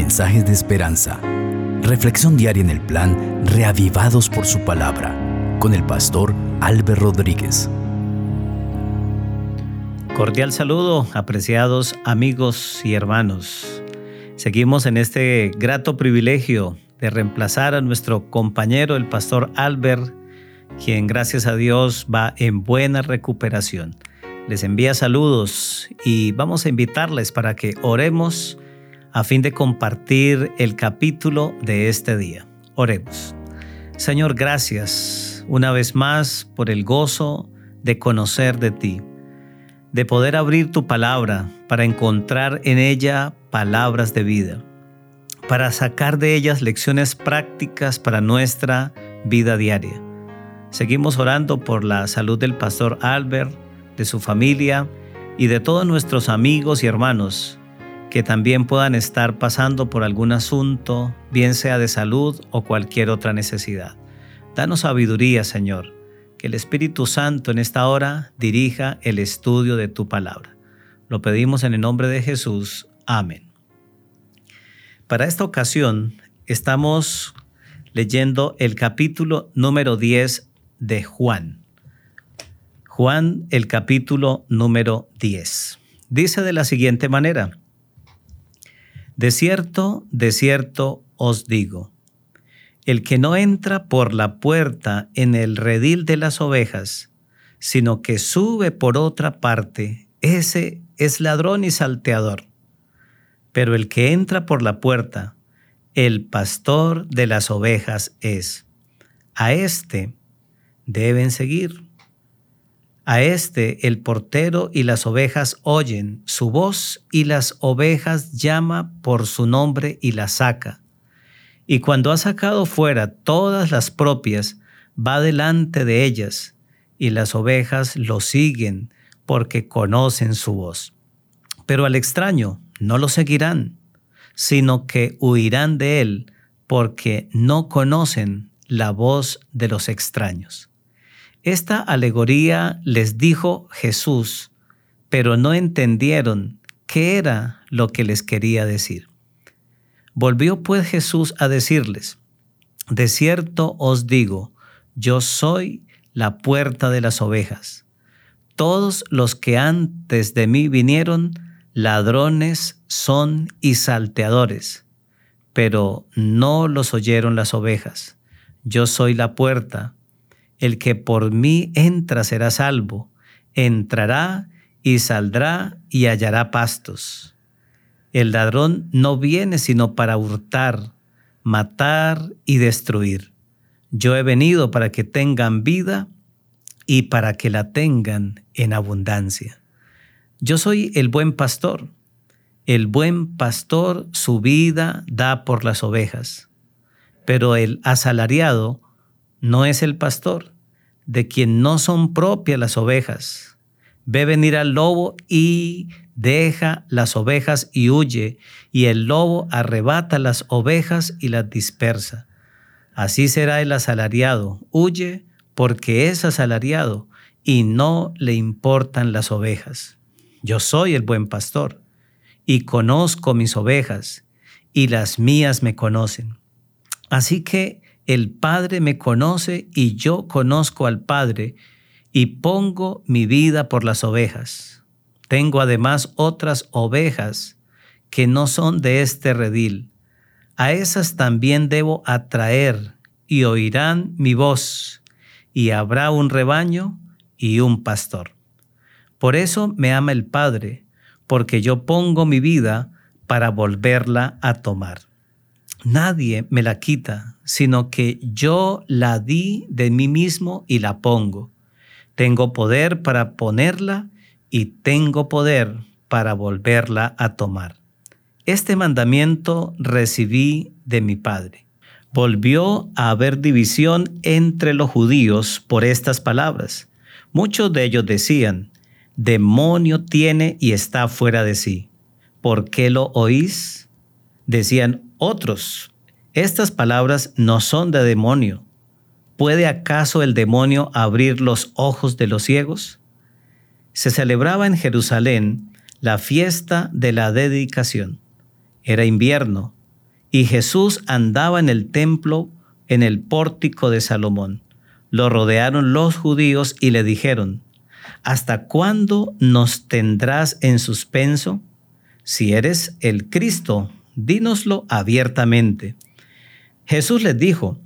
Mensajes de esperanza. Reflexión diaria en el plan Reavivados por su palabra con el pastor Álvaro Rodríguez. Cordial saludo, apreciados amigos y hermanos. Seguimos en este grato privilegio de reemplazar a nuestro compañero, el pastor Albert, quien gracias a Dios va en buena recuperación. Les envía saludos y vamos a invitarles para que oremos a fin de compartir el capítulo de este día. Oremos. Señor, gracias una vez más por el gozo de conocer de ti, de poder abrir tu palabra para encontrar en ella palabras de vida, para sacar de ellas lecciones prácticas para nuestra vida diaria. Seguimos orando por la salud del pastor Albert, de su familia y de todos nuestros amigos y hermanos que también puedan estar pasando por algún asunto, bien sea de salud o cualquier otra necesidad. Danos sabiduría, Señor, que el Espíritu Santo en esta hora dirija el estudio de tu palabra. Lo pedimos en el nombre de Jesús. Amén. Para esta ocasión estamos leyendo el capítulo número 10 de Juan. Juan, el capítulo número 10. Dice de la siguiente manera, de cierto, de cierto os digo, el que no entra por la puerta en el redil de las ovejas, sino que sube por otra parte, ese es ladrón y salteador. Pero el que entra por la puerta, el pastor de las ovejas es. A éste deben seguir. A este el portero y las ovejas oyen su voz y las ovejas llama por su nombre y la saca. Y cuando ha sacado fuera todas las propias, va delante de ellas, y las ovejas lo siguen porque conocen su voz. Pero al extraño no lo seguirán, sino que huirán de él porque no conocen la voz de los extraños. Esta alegoría les dijo Jesús, pero no entendieron qué era lo que les quería decir. Volvió pues Jesús a decirles, de cierto os digo, yo soy la puerta de las ovejas. Todos los que antes de mí vinieron, ladrones son y salteadores, pero no los oyeron las ovejas. Yo soy la puerta el que por mí entra será salvo, entrará y saldrá y hallará pastos. El ladrón no viene sino para hurtar, matar y destruir. Yo he venido para que tengan vida y para que la tengan en abundancia. Yo soy el buen pastor. El buen pastor su vida da por las ovejas, pero el asalariado no es el pastor, de quien no son propias las ovejas. Ve venir al lobo y deja las ovejas y huye, y el lobo arrebata las ovejas y las dispersa. Así será el asalariado, huye porque es asalariado y no le importan las ovejas. Yo soy el buen pastor y conozco mis ovejas y las mías me conocen. Así que el Padre me conoce y yo conozco al Padre y pongo mi vida por las ovejas. Tengo además otras ovejas que no son de este redil. A esas también debo atraer y oirán mi voz y habrá un rebaño y un pastor. Por eso me ama el Padre, porque yo pongo mi vida para volverla a tomar. Nadie me la quita, sino que yo la di de mí mismo y la pongo. Tengo poder para ponerla y tengo poder para volverla a tomar. Este mandamiento recibí de mi Padre. Volvió a haber división entre los judíos por estas palabras. Muchos de ellos decían, demonio tiene y está fuera de sí. ¿Por qué lo oís? Decían, otros. Estas palabras no son de demonio. ¿Puede acaso el demonio abrir los ojos de los ciegos? Se celebraba en Jerusalén la fiesta de la dedicación. Era invierno y Jesús andaba en el templo en el pórtico de Salomón. Lo rodearon los judíos y le dijeron, ¿hasta cuándo nos tendrás en suspenso? Si eres el Cristo, dínoslo abiertamente. Jesús les dijo,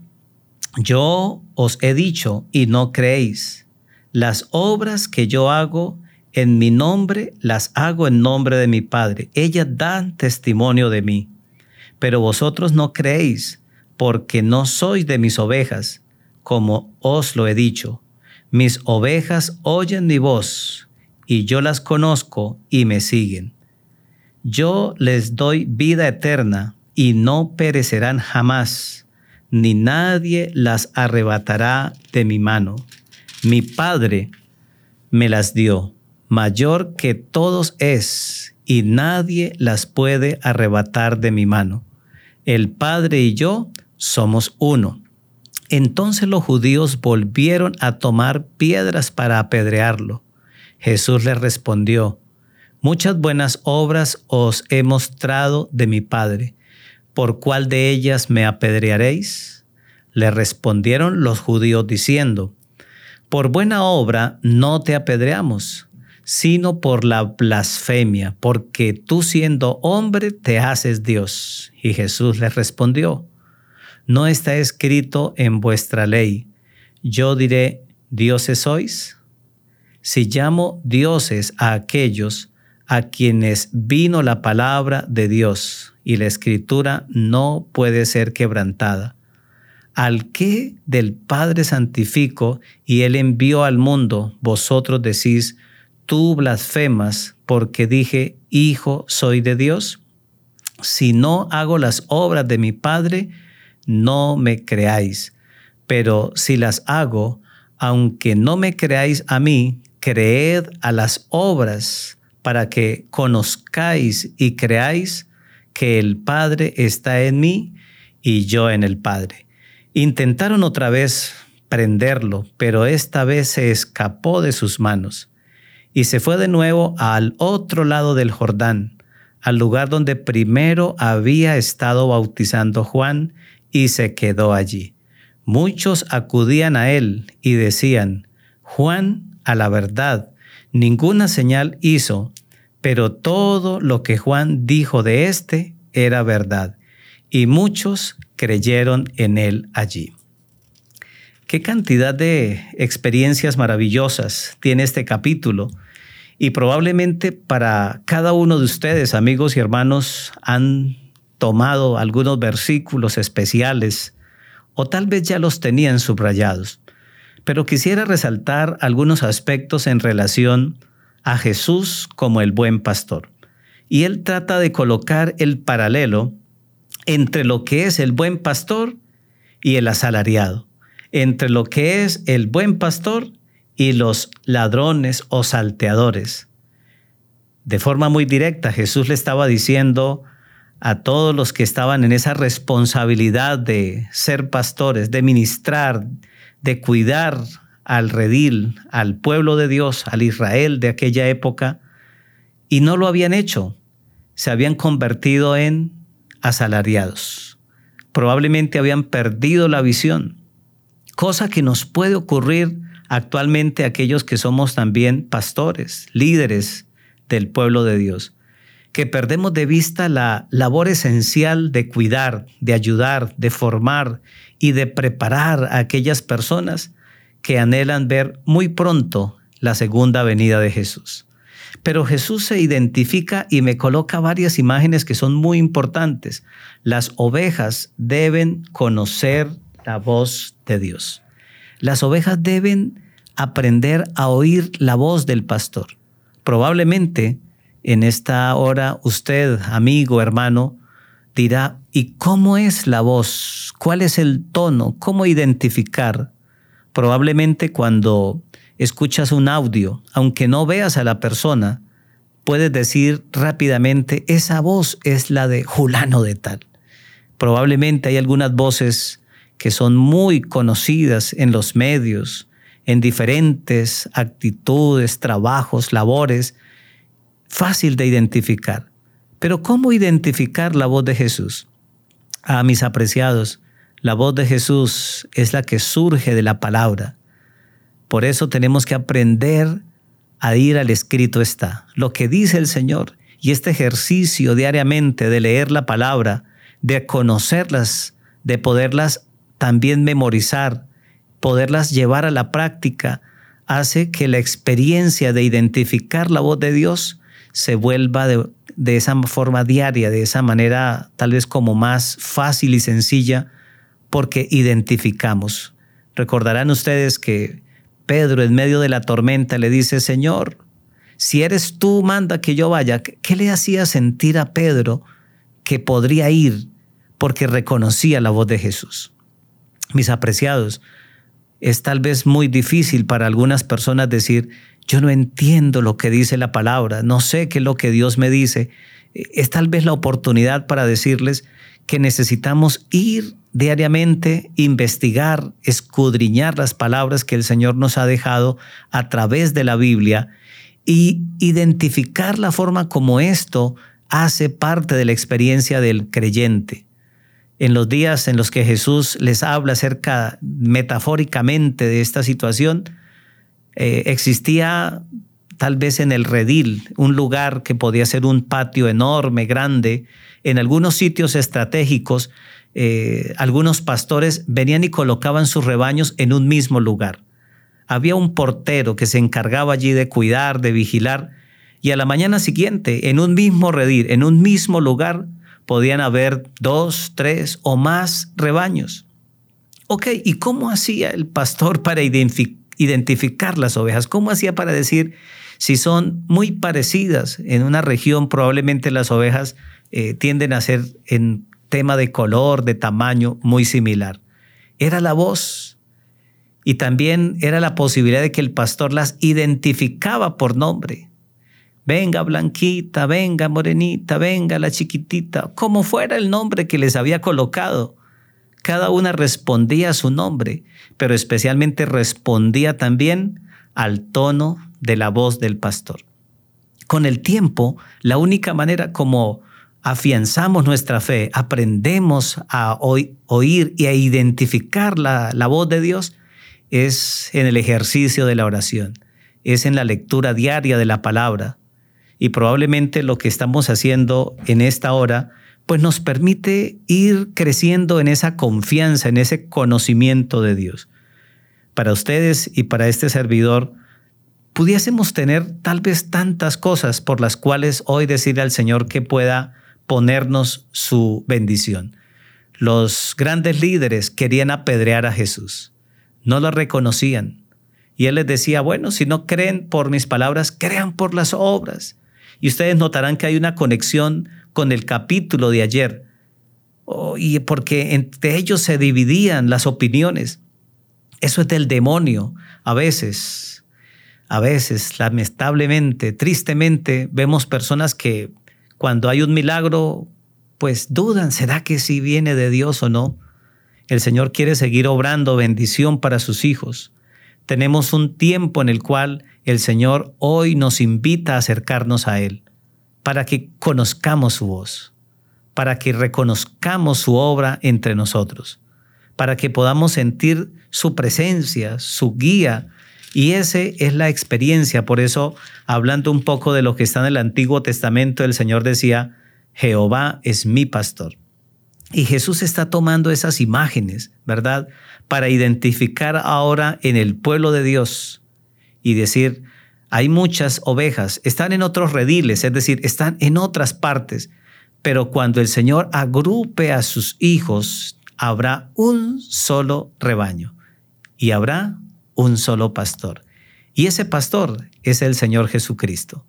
yo os he dicho y no creéis. Las obras que yo hago en mi nombre las hago en nombre de mi Padre. Ellas dan testimonio de mí. Pero vosotros no creéis, porque no sois de mis ovejas, como os lo he dicho. Mis ovejas oyen mi voz, y yo las conozco y me siguen. Yo les doy vida eterna, y no perecerán jamás, ni nadie las arrebatará de mi mano. Mi Padre me las dio mayor que todos es, y nadie las puede arrebatar de mi mano. El Padre y yo somos uno. Entonces los judíos volvieron a tomar piedras para apedrearlo. Jesús les respondió, Muchas buenas obras os he mostrado de mi Padre. ¿Por cuál de ellas me apedrearéis? Le respondieron los judíos diciendo, Por buena obra no te apedreamos sino por la blasfemia, porque tú siendo hombre te haces Dios. Y Jesús les respondió, no está escrito en vuestra ley, yo diré, dioses sois. Si llamo dioses a aquellos a quienes vino la palabra de Dios y la escritura no puede ser quebrantada. Al que del Padre santifico y él envió al mundo, vosotros decís, tú blasfemas porque dije, Hijo soy de Dios? Si no hago las obras de mi Padre, no me creáis. Pero si las hago, aunque no me creáis a mí, creed a las obras para que conozcáis y creáis que el Padre está en mí y yo en el Padre. Intentaron otra vez prenderlo, pero esta vez se escapó de sus manos y se fue de nuevo al otro lado del Jordán, al lugar donde primero había estado bautizando Juan, y se quedó allí. Muchos acudían a él y decían, Juan, a la verdad, ninguna señal hizo, pero todo lo que Juan dijo de éste era verdad, y muchos creyeron en él allí. Qué cantidad de experiencias maravillosas tiene este capítulo y probablemente para cada uno de ustedes, amigos y hermanos, han tomado algunos versículos especiales o tal vez ya los tenían subrayados. Pero quisiera resaltar algunos aspectos en relación a Jesús como el buen pastor. Y él trata de colocar el paralelo entre lo que es el buen pastor y el asalariado, entre lo que es el buen pastor y los ladrones o salteadores. De forma muy directa, Jesús le estaba diciendo a todos los que estaban en esa responsabilidad de ser pastores, de ministrar, de cuidar al redil, al pueblo de Dios, al Israel de aquella época, y no lo habían hecho. Se habían convertido en asalariados. Probablemente habían perdido la visión, cosa que nos puede ocurrir actualmente aquellos que somos también pastores, líderes del pueblo de Dios, que perdemos de vista la labor esencial de cuidar, de ayudar, de formar y de preparar a aquellas personas que anhelan ver muy pronto la segunda venida de Jesús. Pero Jesús se identifica y me coloca varias imágenes que son muy importantes. Las ovejas deben conocer la voz de Dios. Las ovejas deben aprender a oír la voz del pastor. Probablemente en esta hora usted, amigo, hermano, dirá, ¿y cómo es la voz? ¿Cuál es el tono? ¿Cómo identificar? Probablemente cuando escuchas un audio, aunque no veas a la persona, puedes decir rápidamente, esa voz es la de Julano de tal. Probablemente hay algunas voces que son muy conocidas en los medios, en diferentes actitudes, trabajos, labores, fácil de identificar. Pero ¿cómo identificar la voz de Jesús? a mis apreciados, la voz de Jesús es la que surge de la palabra. Por eso tenemos que aprender a ir al escrito está, lo que dice el Señor. Y este ejercicio diariamente de leer la palabra, de conocerlas, de poderlas también memorizar, poderlas llevar a la práctica, hace que la experiencia de identificar la voz de Dios se vuelva de, de esa forma diaria, de esa manera tal vez como más fácil y sencilla, porque identificamos. Recordarán ustedes que Pedro en medio de la tormenta le dice, Señor, si eres tú, manda que yo vaya. ¿Qué le hacía sentir a Pedro que podría ir porque reconocía la voz de Jesús? Mis apreciados, es tal vez muy difícil para algunas personas decir, yo no entiendo lo que dice la palabra, no sé qué es lo que Dios me dice. Es tal vez la oportunidad para decirles que necesitamos ir diariamente, investigar, escudriñar las palabras que el Señor nos ha dejado a través de la Biblia y identificar la forma como esto hace parte de la experiencia del creyente. En los días en los que Jesús les habla acerca metafóricamente de esta situación, eh, existía tal vez en el redil, un lugar que podía ser un patio enorme, grande. En algunos sitios estratégicos, eh, algunos pastores venían y colocaban sus rebaños en un mismo lugar. Había un portero que se encargaba allí de cuidar, de vigilar, y a la mañana siguiente, en un mismo redil, en un mismo lugar, podían haber dos, tres o más rebaños. Ok, ¿y cómo hacía el pastor para identificar? las ovejas. ¿Cómo hacía para decir si son muy parecidas en una región? Probablemente las ovejas eh, tienden a ser en tema de color, de tamaño, muy similar. Era la voz y también era la posibilidad de que el pastor las identificaba por nombre. Venga blanquita, venga morenita, venga la chiquitita, como fuera el nombre que les había colocado. Cada una respondía a su nombre, pero especialmente respondía también al tono de la voz del pastor. Con el tiempo, la única manera como afianzamos nuestra fe, aprendemos a oír y a identificar la, la voz de Dios, es en el ejercicio de la oración, es en la lectura diaria de la palabra. Y probablemente lo que estamos haciendo en esta hora pues nos permite ir creciendo en esa confianza, en ese conocimiento de Dios. Para ustedes y para este servidor, pudiésemos tener tal vez tantas cosas por las cuales hoy decirle al Señor que pueda ponernos su bendición. Los grandes líderes querían apedrear a Jesús, no lo reconocían. Y él les decía, bueno, si no creen por mis palabras, crean por las obras. Y ustedes notarán que hay una conexión con el capítulo de ayer, oh, y porque entre ellos se dividían las opiniones. Eso es del demonio. A veces, a veces, lamentablemente, tristemente, vemos personas que cuando hay un milagro, pues dudan, ¿será que si viene de Dios o no? El Señor quiere seguir obrando bendición para sus hijos. Tenemos un tiempo en el cual el Señor hoy nos invita a acercarnos a Él para que conozcamos su voz, para que reconozcamos su obra entre nosotros, para que podamos sentir su presencia, su guía. Y esa es la experiencia. Por eso, hablando un poco de lo que está en el Antiguo Testamento, el Señor decía, Jehová es mi pastor. Y Jesús está tomando esas imágenes, ¿verdad? Para identificar ahora en el pueblo de Dios y decir, hay muchas ovejas, están en otros rediles, es decir, están en otras partes, pero cuando el Señor agrupe a sus hijos, habrá un solo rebaño y habrá un solo pastor. Y ese pastor es el Señor Jesucristo.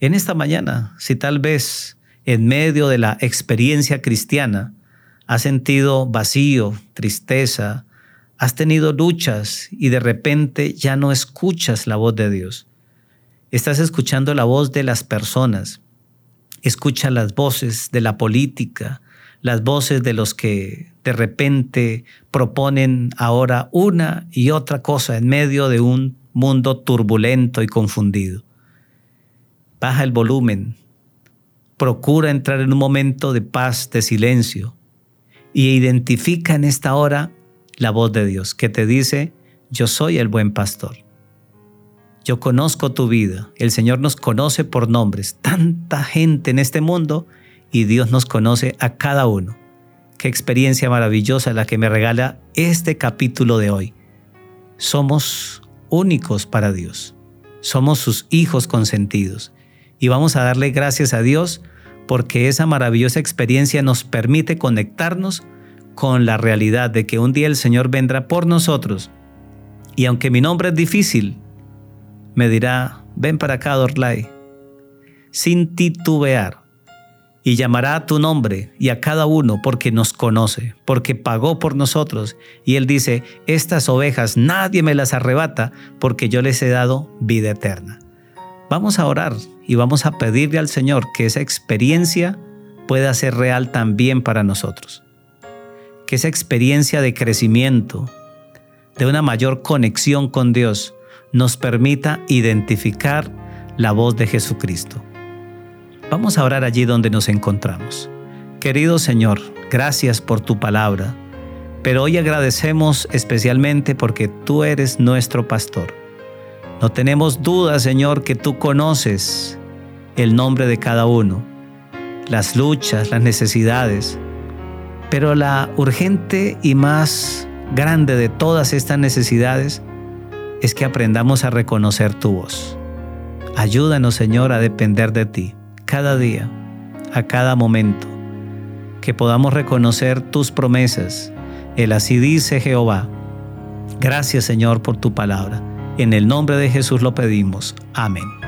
En esta mañana, si tal vez en medio de la experiencia cristiana has sentido vacío, tristeza, has tenido luchas y de repente ya no escuchas la voz de Dios, Estás escuchando la voz de las personas. Escucha las voces de la política, las voces de los que de repente proponen ahora una y otra cosa en medio de un mundo turbulento y confundido. Baja el volumen. Procura entrar en un momento de paz, de silencio y identifica en esta hora la voz de Dios que te dice, yo soy el buen pastor. Yo conozco tu vida. El Señor nos conoce por nombres. Tanta gente en este mundo y Dios nos conoce a cada uno. Qué experiencia maravillosa la que me regala este capítulo de hoy. Somos únicos para Dios. Somos sus hijos consentidos. Y vamos a darle gracias a Dios porque esa maravillosa experiencia nos permite conectarnos con la realidad de que un día el Señor vendrá por nosotros. Y aunque mi nombre es difícil, me dirá, ven para acá, Dorlay, sin titubear, y llamará a tu nombre y a cada uno porque nos conoce, porque pagó por nosotros. Y él dice, estas ovejas nadie me las arrebata porque yo les he dado vida eterna. Vamos a orar y vamos a pedirle al Señor que esa experiencia pueda ser real también para nosotros. Que esa experiencia de crecimiento, de una mayor conexión con Dios, nos permita identificar la voz de Jesucristo. Vamos a orar allí donde nos encontramos. Querido Señor, gracias por tu palabra, pero hoy agradecemos especialmente porque tú eres nuestro pastor. No tenemos duda, Señor, que tú conoces el nombre de cada uno, las luchas, las necesidades, pero la urgente y más grande de todas estas necesidades es que aprendamos a reconocer tu voz. Ayúdanos, Señor, a depender de ti cada día, a cada momento, que podamos reconocer tus promesas. El así dice Jehová. Gracias, Señor, por tu palabra. En el nombre de Jesús lo pedimos. Amén.